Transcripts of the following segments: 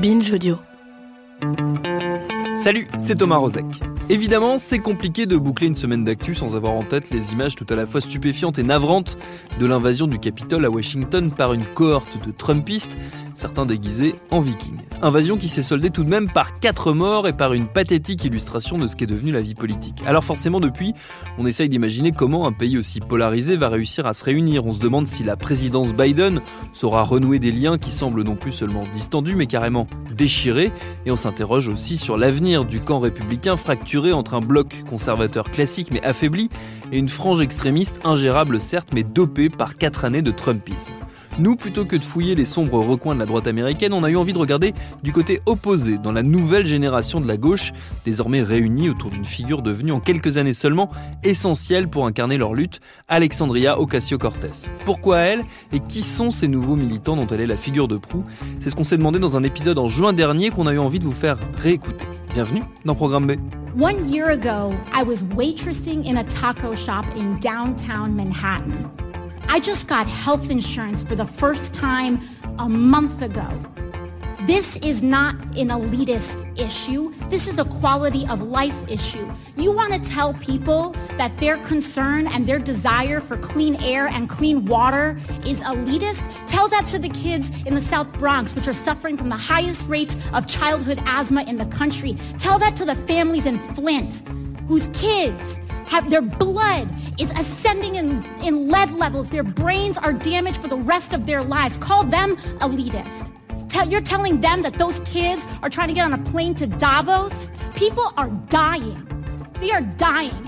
Binge Audio. Salut, c'est Thomas Rozek. Évidemment, c'est compliqué de boucler une semaine d'actu sans avoir en tête les images tout à la fois stupéfiantes et navrantes de l'invasion du Capitole à Washington par une cohorte de Trumpistes certains déguisés en vikings. Invasion qui s'est soldée tout de même par quatre morts et par une pathétique illustration de ce qu'est devenu la vie politique. Alors forcément depuis, on essaye d'imaginer comment un pays aussi polarisé va réussir à se réunir. On se demande si la présidence Biden saura renouer des liens qui semblent non plus seulement distendus mais carrément déchirés. Et on s'interroge aussi sur l'avenir du camp républicain fracturé entre un bloc conservateur classique mais affaibli et une frange extrémiste ingérable certes mais dopée par quatre années de Trumpisme. Nous, plutôt que de fouiller les sombres recoins de la droite américaine, on a eu envie de regarder du côté opposé, dans la nouvelle génération de la gauche, désormais réunie autour d'une figure devenue en quelques années seulement essentielle pour incarner leur lutte, Alexandria Ocasio-Cortez. Pourquoi elle et qui sont ces nouveaux militants dont elle est la figure de proue? C'est ce qu'on s'est demandé dans un épisode en juin dernier qu'on a eu envie de vous faire réécouter. Bienvenue dans Programme B. One year ago, I was waitressing in a taco shop in downtown Manhattan. I just got health insurance for the first time a month ago. This is not an elitist issue. This is a quality of life issue. You want to tell people that their concern and their desire for clean air and clean water is elitist? Tell that to the kids in the South Bronx, which are suffering from the highest rates of childhood asthma in the country. Tell that to the families in Flint, whose kids have their blood is ascending in, in lead levels. Their brains are damaged for the rest of their lives. Call them elitist. Tell, you're telling them that those kids are trying to get on a plane to Davos? People are dying. They are dying.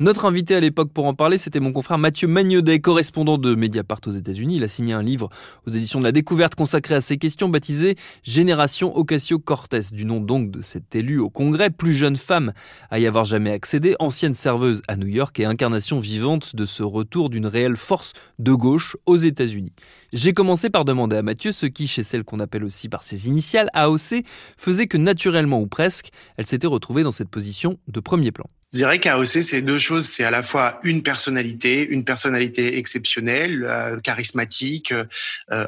Notre invité à l'époque pour en parler, c'était mon confrère Mathieu Magnodet, correspondant de Mediapart aux États-Unis. Il a signé un livre aux éditions de la Découverte consacré à ces questions, baptisé Génération Ocasio-Cortez, du nom donc de cette élue au Congrès, plus jeune femme à y avoir jamais accédé, ancienne serveuse à New York et incarnation vivante de ce retour d'une réelle force de gauche aux États-Unis. J'ai commencé par demander à Mathieu ce qui, chez celle qu'on appelle aussi par ses initiales, AOC, faisait que naturellement ou presque, elle s'était retrouvée dans cette position de premier plan. Je dirais qu'AOC, c'est deux choses. C'est à la fois une personnalité, une personnalité exceptionnelle, euh, charismatique, euh,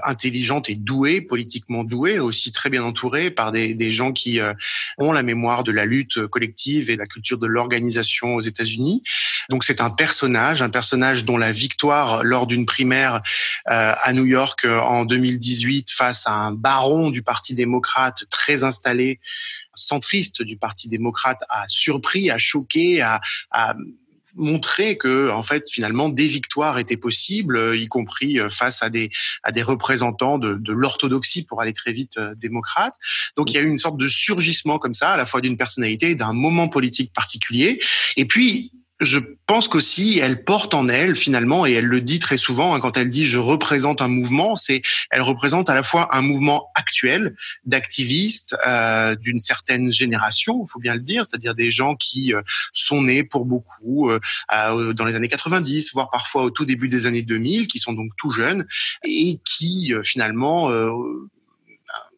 intelligente et douée, politiquement douée, aussi très bien entourée par des, des gens qui euh, ont la mémoire de la lutte collective et la culture de l'organisation aux États-Unis. Donc c'est un personnage, un personnage dont la victoire lors d'une primaire à New York en 2018 face à un baron du Parti démocrate très installé centriste du Parti démocrate a surpris, a choqué, a, a montré que en fait finalement des victoires étaient possibles, y compris face à des à des représentants de, de l'orthodoxie pour aller très vite euh, démocrate. Donc il y a eu une sorte de surgissement comme ça, à la fois d'une personnalité, d'un moment politique particulier, et puis je pense qu'aussi elle porte en elle finalement et elle le dit très souvent hein, quand elle dit je représente un mouvement c'est elle représente à la fois un mouvement actuel d'activistes euh, d'une certaine génération il faut bien le dire c'est-à-dire des gens qui euh, sont nés pour beaucoup euh, dans les années 90 voire parfois au tout début des années 2000 qui sont donc tout jeunes et qui euh, finalement euh,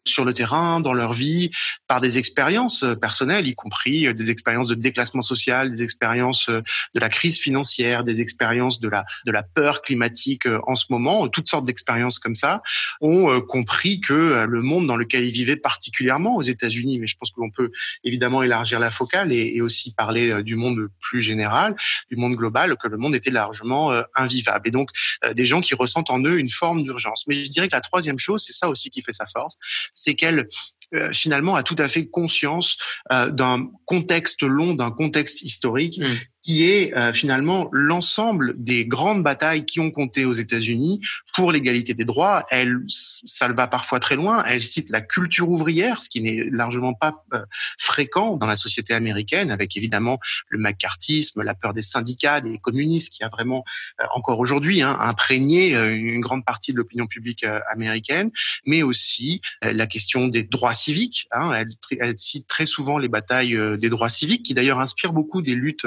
sur le terrain, dans leur vie, par des expériences euh, personnelles, y compris euh, des expériences de déclassement social, des expériences euh, de la crise financière, des expériences de la de la peur climatique en ce moment, toutes sortes d'expériences comme ça, ont compris que le monde dans lequel ils vivaient, particulièrement aux États-Unis, mais je pense que l'on peut évidemment élargir la focale et, et, aussi parler du monde plus général, du monde global, que le monde était largement invivable. Et donc des gens qui ressentent en eux une forme d'urgence. Mais je dirais que la troisième chose, c'est ça aussi qui fait sa force, c'est qu'elle euh, finalement a tout à fait conscience euh, d'un contexte long, d'un contexte historique. Mmh qui est euh, finalement l'ensemble des grandes batailles qui ont compté aux États-Unis pour l'égalité des droits. Elle, ça va parfois très loin. Elle cite la culture ouvrière, ce qui n'est largement pas euh, fréquent dans la société américaine, avec évidemment le macartisme, la peur des syndicats, des communistes, qui a vraiment euh, encore aujourd'hui hein, imprégné une grande partie de l'opinion publique américaine, mais aussi la question des droits civiques. Hein. Elle, elle, cite très souvent les batailles des droits civiques, qui d'ailleurs inspirent beaucoup des luttes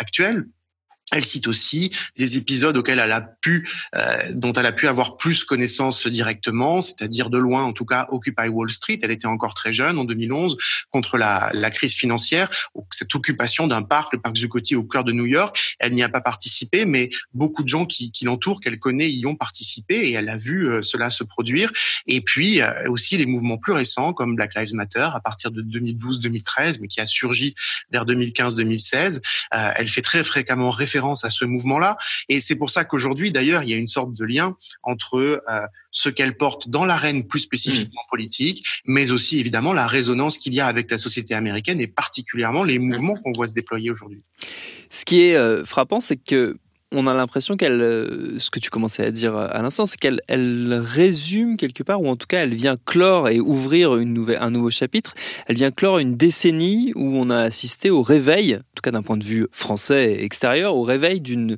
actuelle elle cite aussi des épisodes auxquels elle a pu, euh, dont elle a pu avoir plus connaissance directement, c'est-à-dire de loin, en tout cas, Occupy Wall Street. Elle était encore très jeune en 2011 contre la, la crise financière, cette occupation d'un parc, le parc Zuccotti au cœur de New York. Elle n'y a pas participé, mais beaucoup de gens qui, qui l'entourent, qu'elle connaît, y ont participé et elle a vu euh, cela se produire. Et puis euh, aussi les mouvements plus récents comme Black Lives Matter à partir de 2012-2013, mais qui a surgi vers 2015-2016. elle fait très fréquemment référence à ce mouvement-là. Et c'est pour ça qu'aujourd'hui, d'ailleurs, il y a une sorte de lien entre euh, ce qu'elle porte dans l'arène plus spécifiquement mmh. politique, mais aussi évidemment la résonance qu'il y a avec la société américaine et particulièrement les mouvements qu'on voit se déployer aujourd'hui. Ce qui est euh, frappant, c'est que on a l'impression qu'elle, euh, ce que tu commençais à dire à l'instant, c'est qu'elle elle résume quelque part, ou en tout cas elle vient clore et ouvrir une nouvelle, un nouveau chapitre. Elle vient clore une décennie où on a assisté au réveil, en tout cas d'un point de vue français et extérieur, au réveil d'une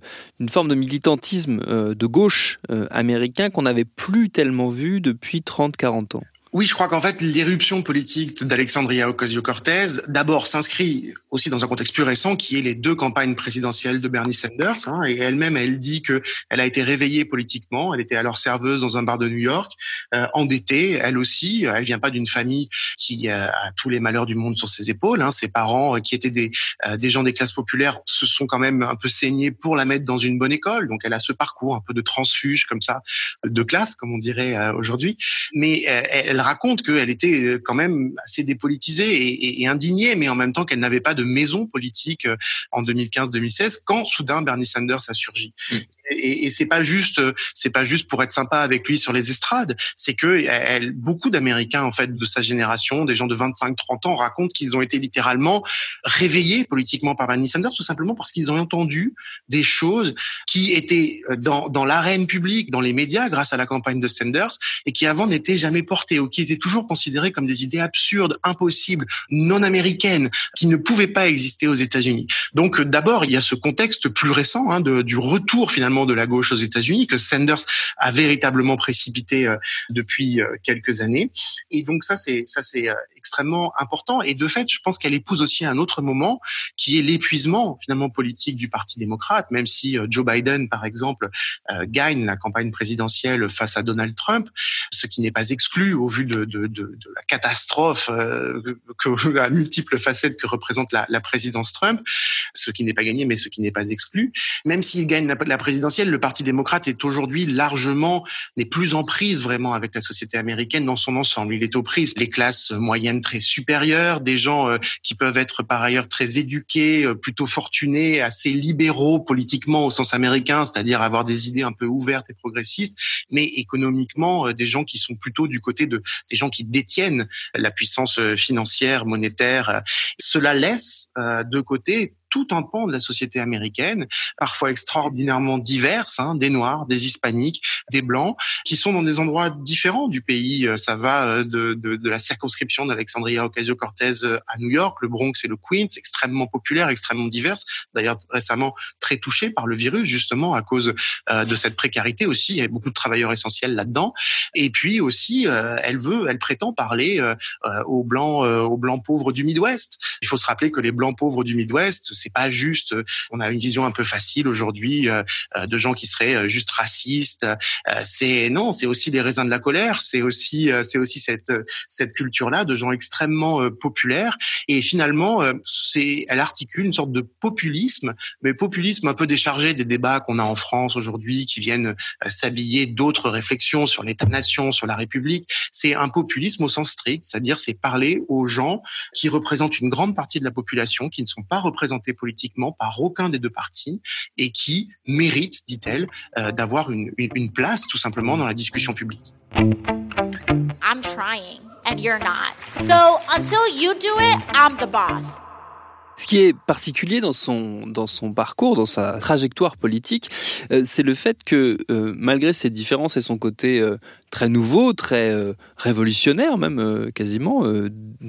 forme de militantisme euh, de gauche euh, américain qu'on n'avait plus tellement vu depuis 30-40 ans. Oui, je crois qu'en fait, l'éruption politique d'Alexandria Ocasio-Cortez, d'abord, s'inscrit aussi dans un contexte plus récent, qui est les deux campagnes présidentielles de Bernie Sanders. Hein, et elle-même, elle dit que elle a été réveillée politiquement. Elle était alors serveuse dans un bar de New York, euh, endettée, elle aussi. Elle vient pas d'une famille qui euh, a tous les malheurs du monde sur ses épaules. Hein. Ses parents, euh, qui étaient des, des gens des classes populaires, se sont quand même un peu saignés pour la mettre dans une bonne école. Donc, elle a ce parcours un peu de transfuge comme ça, de classe, comme on dirait aujourd'hui. Mais elle raconte qu'elle était euh, quand même assez dépolitisée et, indignée, mais en même temps qu'elle n'avait pas de maison politique euh, en 2015-2016 quand soudain Bernie Sanders a surgi. Mm et, et c'est pas juste, c'est pas juste pour être sympa avec lui sur les estrades. C'est que elle, beaucoup d'Américains en fait de sa génération, des gens de 25-30 ans, racontent qu'ils ont été littéralement réveillés politiquement par Bernie Sanders, tout simplement parce qu'ils ont entendu des choses qui étaient dans, dans l'arène publique, dans les médias, grâce à la campagne de Sanders, et qui avant n'étaient jamais portées ou qui étaient toujours considérées comme des idées absurdes, impossibles, non américaines, qui ne pouvaient pas exister aux États-Unis. Donc d'abord, il y a ce contexte plus récent hein, de, du retour finalement de la gauche aux États-Unis que Sanders a véritablement précipité euh, depuis euh, quelques années. Et donc ça, c'est ça, c'est euh, extrêmement important. Et de fait, je pense qu'elle épouse aussi un autre moment qui est l'épuisement finalement politique du Parti démocrate, même si Joe Biden, par exemple, gagne la campagne présidentielle face à Donald Trump, ce qui n'est pas exclu au vu de, la catastrophe que, à multiples facettes que représente la, présidence Trump, ce qui n'est pas gagné, mais ce qui n'est pas exclu. Même s'il gagne la, la présidence le Parti démocrate est aujourd'hui largement, n'est plus en prise vraiment avec la société américaine dans son ensemble. Il est aux prises les classes moyennes très supérieures, des gens euh, qui peuvent être par ailleurs très éduqués, euh, plutôt fortunés, assez libéraux politiquement au sens américain, c'est-à-dire avoir des idées un peu ouvertes et progressistes, mais économiquement euh, des gens qui sont plutôt du côté de des gens qui détiennent la puissance financière, monétaire. Cela laisse de côté tout un pan de la société américaine, parfois extraordinairement diverses, hein, des noirs, des hispaniques, des blancs, qui sont dans des endroits différents du pays. Euh, ça va euh, de, de, de la circonscription d'Alexandria Ocasio-Cortez euh, à New York, le Bronx et le Queens, extrêmement populaire, extrêmement diverses. D'ailleurs, récemment très touché par le virus, justement à cause de cette précarité aussi. Il y a beaucoup de travailleurs essentiels là-dedans. Et puis aussi, elle veut, elle prétend parler aux blancs, aux blancs pauvres du Midwest. Il faut se rappeler que les blancs pauvres du Midwest, c'est pas juste. On a une vision un peu facile aujourd'hui euh, euh, de gens qui seraient euh, juste racistes. c'est non, c'est aussi les raisins de la colère. C'est aussi c'est aussi cette cette culture là de gens extrêmement populaires. Et finalement, c'est elle articule une sorte de populisme, mais populisme un peu déchargé des débats qu'on a en France aujourd'hui, qui viennent s'habiller d'autres réflexions sur l'État-nation, sur la République. C'est un populisme au sens strict, c'est-à-dire c'est parler aux gens qui représentent une grande partie de la population, qui ne sont pas représentés politiquement par aucun des deux partis et qui mérite, dit-elle, euh, d'avoir une, place tout simplement dans la discussion publique. I'm trying and you're not. So until you do it, I'm the boss. Ce qui est particulier dans son, dans son parcours, dans sa trajectoire politique, euh, c'est le fait que euh, malgré ses différences et son côté euh, très nouveau, très révolutionnaire même quasiment,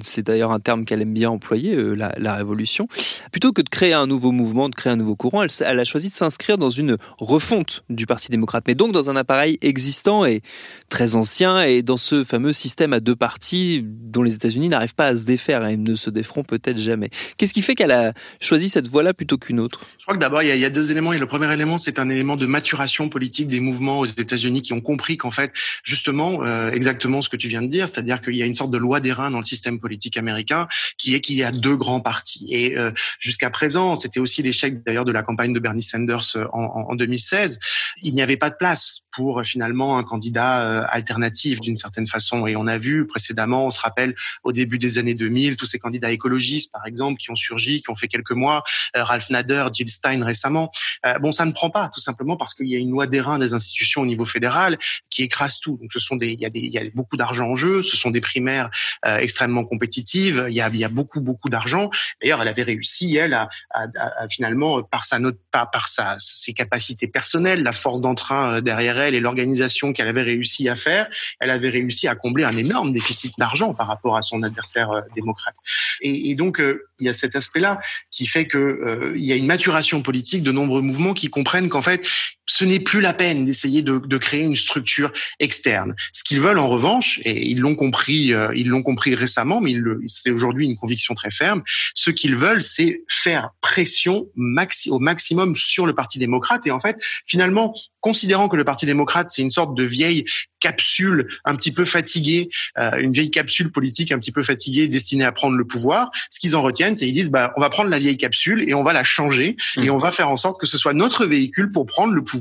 c'est d'ailleurs un terme qu'elle aime bien employer, la, révolution, plutôt que de créer un nouveau mouvement, de créer un nouveau courant, elle, a choisi de s'inscrire dans une refonte du Parti démocrate, mais donc dans un appareil existant et très ancien, et dans ce fameux système à deux partis dont les États-Unis n'arrivent pas à se défaire et ne se déferont peut-être jamais. Qu'est-ce qui fait qu'elle a choisi cette voie-là plutôt qu'une autre? Je crois que d'abord, il, y, a deux éléments. Et le premier élément, c'est un élément de maturation politique des mouvements aux États-Unis qui ont compris qu'en fait, justement, euh, exactement ce que tu viens de dire, c'est-à-dire qu'il y a une sorte de loi des reins dans le système politique américain qui est qu'il y a deux grands partis. Et euh, jusqu'à présent, c'était aussi l'échec d'ailleurs de la campagne de Bernie Sanders euh, en, en 2016. Il n'y avait pas de place pour finalement un candidat alternatif d'une certaine façon. Et on a vu précédemment, on se rappelle au début des années 2000, tous ces candidats écologistes, par exemple, qui ont surgi, qui ont fait quelques mois, euh, Ralph Nader, Jill Stein récemment. Euh, bon, ça ne prend pas, tout simplement parce qu'il y a une loi d'airain des institutions au niveau fédéral qui écrase tout. Donc, ce sont des, il y a des, il y a beaucoup d'argent en jeu. Ce sont des primaires euh, extrêmement compétitives. Il y a, il y a beaucoup, beaucoup d'argent. D'ailleurs, elle avait réussi, elle, à, à, à, finalement, par sa note, pas par sa, ses capacités personnelles, la force d'entrain derrière elle et l'organisation qu'elle avait réussi à faire, elle avait réussi à combler un énorme déficit d'argent par rapport à son adversaire démocrate. Et, donc, il y a cet aspect-là qui fait que euh, il y a une maturation politique de nombreux mouvements qui comprennent qu'en fait, ce n'est plus la peine d'essayer de, de, créer une structure externe. Ce qu'ils veulent en revanche, et ils l'ont compris, euh, ils l'ont compris récemment, mais c'est aujourd'hui une conviction très ferme. Ce qu'ils veulent, c'est faire pression maxi, au maximum sur le Parti démocrate. Et en fait, finalement, considérant que le Parti démocrate c'est une sorte de vieille capsule un petit peu fatiguée, euh, une vieille capsule politique un petit peu fatiguée destinée à prendre le pouvoir, ce qu'ils en retiennent, c'est ils disent bah on va prendre la vieille capsule et on va la changer et mmh. on va faire en sorte que ce soit notre véhicule pour prendre le pouvoir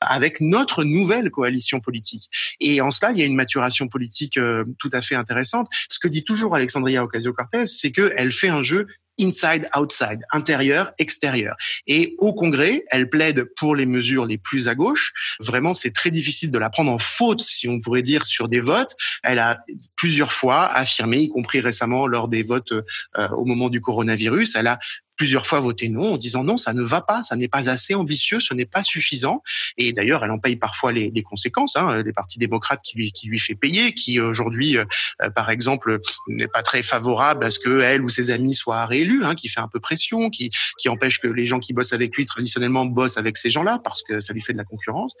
avec notre nouvelle coalition politique. Et en cela, il y a une maturation politique euh, tout à fait intéressante. Ce que dit toujours Alexandria Ocasio-Cortez, c'est qu'elle fait un jeu inside, outside, intérieur, extérieur. Et au Congrès, elle plaide pour les mesures les plus à gauche. Vraiment, c'est très difficile de la prendre en faute, si on pourrait dire, sur des votes. Elle a plusieurs fois affirmé, y compris récemment lors des votes euh, au moment du coronavirus, elle a plusieurs fois voté non en disant non, ça ne va pas, ça n'est pas assez ambitieux, ce n'est pas suffisant. Et d'ailleurs, elle en paye parfois les, les conséquences. Hein, les partis démocrates qui lui, qui lui fait payer, qui aujourd'hui, euh, par exemple, n'est pas très favorable à ce que elle ou ses amis soient réélus, hein, qui fait un peu pression, qui, qui empêche que les gens qui bossent avec lui traditionnellement bossent avec ces gens-là parce que ça lui fait de la concurrence.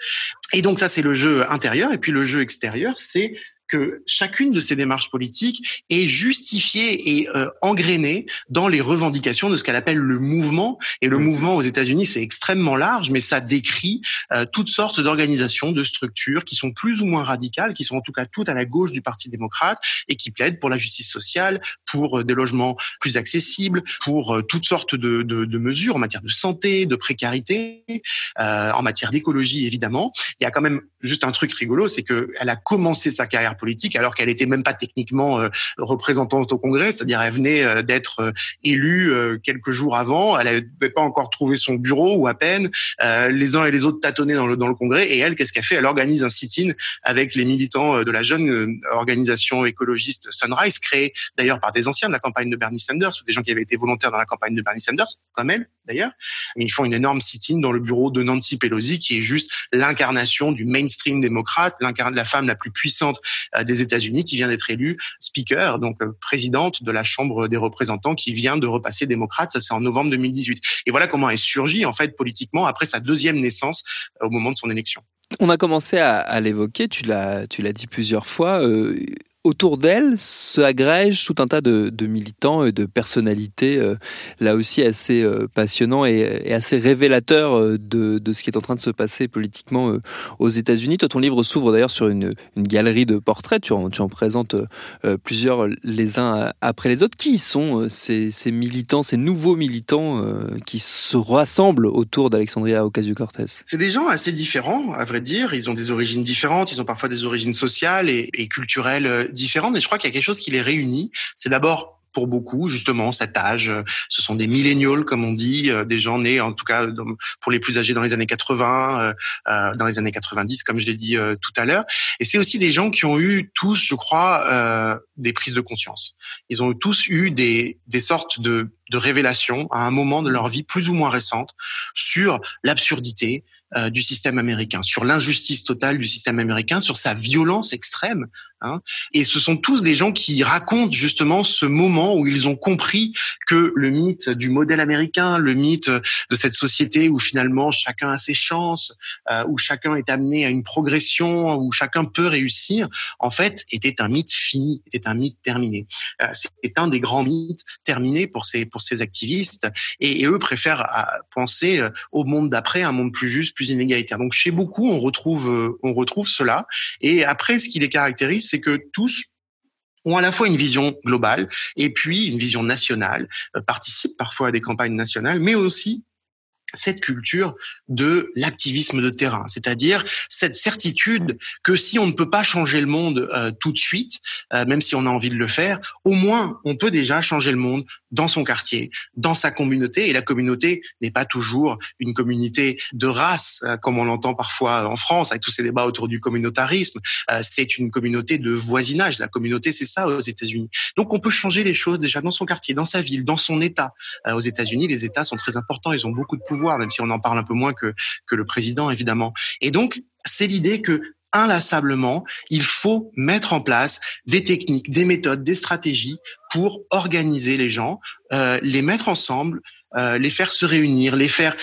Et donc ça, c'est le jeu intérieur. Et puis le jeu extérieur, c'est que chacune de ces démarches politiques est justifiée et euh, engrainée dans les revendications de ce qu'elle appelle le mouvement. Et le mmh. mouvement aux États-Unis, c'est extrêmement large, mais ça décrit euh, toutes sortes d'organisations, de structures qui sont plus ou moins radicales, qui sont en tout cas toutes à la gauche du Parti démocrate et qui plaident pour la justice sociale, pour euh, des logements plus accessibles, pour euh, toutes sortes de, de, de, mesures en matière de santé, de précarité, euh, en matière d'écologie évidemment. Il y a quand même juste un truc rigolo, c'est que elle a commencé sa carrière politique alors qu'elle était même pas techniquement euh, représentante au Congrès, c'est-à-dire elle venait euh, d'être euh, élue quelques jours avant, elle n'avait pas encore trouvé son bureau ou à peine, les uns et les autres tâtonnaient dans le, dans le Congrès. Et elle, qu'est-ce qu'elle fait? Elle organise un sit-in avec les militants de la jeune organisation écologiste Sunrise, créée d'ailleurs par des anciens de la campagne de Bernie Sanders ou des gens qui avaient été volontaires dans la campagne de Bernie Sanders, comme elle d'ailleurs. Ils font une énorme sit-in dans le bureau de Nancy Pelosi qui est juste l'incarnation du mainstream démocrate, l'incarnation de la femme la plus puissante des États-Unis qui vient d'être élue speaker, donc euh, présidente de la Chambre des représentants qui vient de repasser démocrate. Ça, c'est en novembre 2018. Et voilà comment elle surgit en fait politiquement après sa deuxième naissance euh, au moment de son élection. On a commencé à, à l'évoquer, tu l'as, tu l'as dit plusieurs fois. Euh, autour d'elle se agrègent tout un tas de, militants et de personnalités, euh, là aussi assez euh, passionnants et, assez révélateurs euh, de, ce qui est en train de se passer politiquement aux États-Unis. Toi, ton livre s'ouvre d'ailleurs sur une, galerie de portraits. Tu en, présentes plusieurs les uns après les autres. Qui sont ces, militants, ces nouveaux militants qui se rassemblent autour d'Alexandria Ocasio-Cortez? C'est des gens assez différents, à vrai dire. Ils ont des origines différentes. Ils ont parfois des origines sociales et culturelles différentes, et je crois qu'il y a quelque chose qui les réunit. C'est d'abord pour beaucoup, justement, cet âge. Ce sont des millénials, comme on dit, des gens nés, en tout cas, pour les plus âgés dans les années 80, dans les années 90, comme je l'ai dit tout à l'heure. Et c'est aussi des gens qui ont eu tous, je crois, des prises de conscience. Ils ont tous eu des, des sortes de, de révélations à un moment de leur vie plus ou moins récente sur l'absurdité, euh, du système américain, sur l'injustice totale du système américain, sur sa violence extrême. Hein. Et ce sont tous des gens qui racontent justement ce moment où ils ont compris que le mythe du modèle américain, le mythe de cette société où finalement chacun a ses chances, euh, où chacun est amené à une progression, où chacun peut réussir, en fait, était un mythe fini, était un mythe terminé. Euh, c'est un des grands mythes terminés pour ces pour ces activistes, et, eux préfèrent penser au monde d'après, un monde plus juste, plus inégalitaires. Donc chez beaucoup, on retrouve, euh, on retrouve cela. Et après, ce qui les caractérise, c'est que tous ont à la fois une vision globale et puis une vision nationale, euh, participent parfois à des campagnes nationales, mais aussi cette culture de l'activisme de terrain, c'est-à-dire cette certitude que si on ne peut pas changer le monde euh, tout de suite, euh, même si on a envie de le faire, au moins on peut déjà changer le monde dans son quartier, dans sa communauté. Et la communauté n'est pas toujours une communauté de race, euh, comme on l'entend parfois en France avec tous ces débats autour du communautarisme. c'est une communauté de voisinage. La communauté, c'est ça aux États-Unis. Donc on peut changer les choses déjà dans son quartier, dans sa ville, dans son État. aux États-Unis, les États sont très importants. Ils ont beaucoup de pouvoir même si on en parle un peu moins que, que le président, évidemment. Et donc, c'est l'idée que inlassablement, il faut mettre en place des techniques, des méthodes, des stratégies pour organiser les gens, euh, les mettre ensemble, euh, les faire se réunir, les faire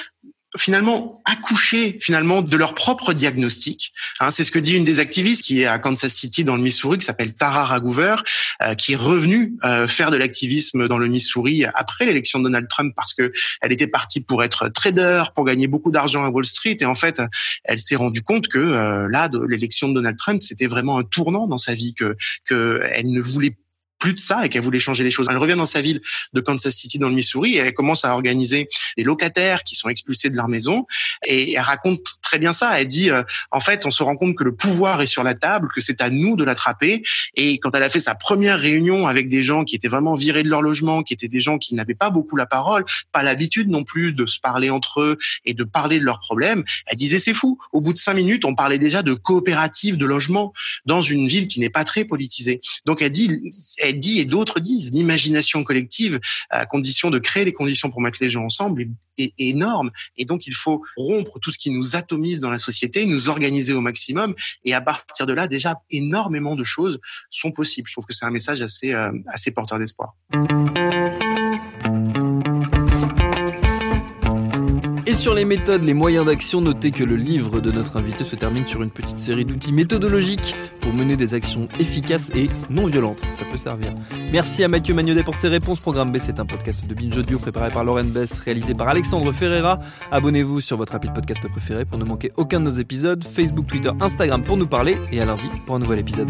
finalement accoucher finalement de leur propre diagnostic. Hein, c'est ce que dit une des activistes qui est à Kansas City dans le Missouri, qui s'appelle Tara Ragoover, euh, qui est revenue euh, faire de l'activisme dans le Missouri après l'élection de Donald Trump parce que elle était partie pour être trader, pour gagner beaucoup d'argent à Wall Street, et en fait, elle s'est rendue compte que euh, là, l'élection de Donald Trump, c'était vraiment un tournant dans sa vie, que que elle ne voulait plus de ça et qu'elle voulait changer les choses. Elle revient dans sa ville de Kansas City dans le Missouri et elle commence à organiser des locataires qui sont expulsés de leur maison et elle raconte très bien ça. Elle dit euh, en fait, on se rend compte que le pouvoir est sur la table, que c'est à nous de l'attraper et quand elle a fait sa première réunion avec des gens qui étaient vraiment virés de leur logement, qui étaient des gens qui n'avaient pas beaucoup la parole, pas l'habitude non plus de se parler entre eux et de parler de leurs problèmes, elle disait c'est fou. Au bout de cinq minutes, on parlait déjà de coopérative de logement dans une ville qui n'est pas très politisée. Donc elle dit dit et d'autres disent, l'imagination collective, à condition de créer les conditions pour mettre les gens ensemble, énorme. Et donc, il faut rompre tout ce qui nous atomise dans la société, nous organiser au maximum. Et à partir de là, déjà, énormément de choses sont possibles. Je trouve que c'est un message assez, euh, assez porteur d'espoir. Sur les méthodes, les moyens d'action, notez que le livre de notre invité se termine sur une petite série d'outils méthodologiques pour mener des actions efficaces et non violentes. Ça peut servir. Merci à Mathieu Magnodet pour ses réponses. Programme B, c'est un podcast de Binge Audio préparé par Lauren Bess, réalisé par Alexandre Ferreira. Abonnez-vous sur votre appli de podcast préféré pour ne manquer aucun de nos épisodes. Facebook, Twitter, Instagram pour nous parler et à lundi pour un nouvel épisode.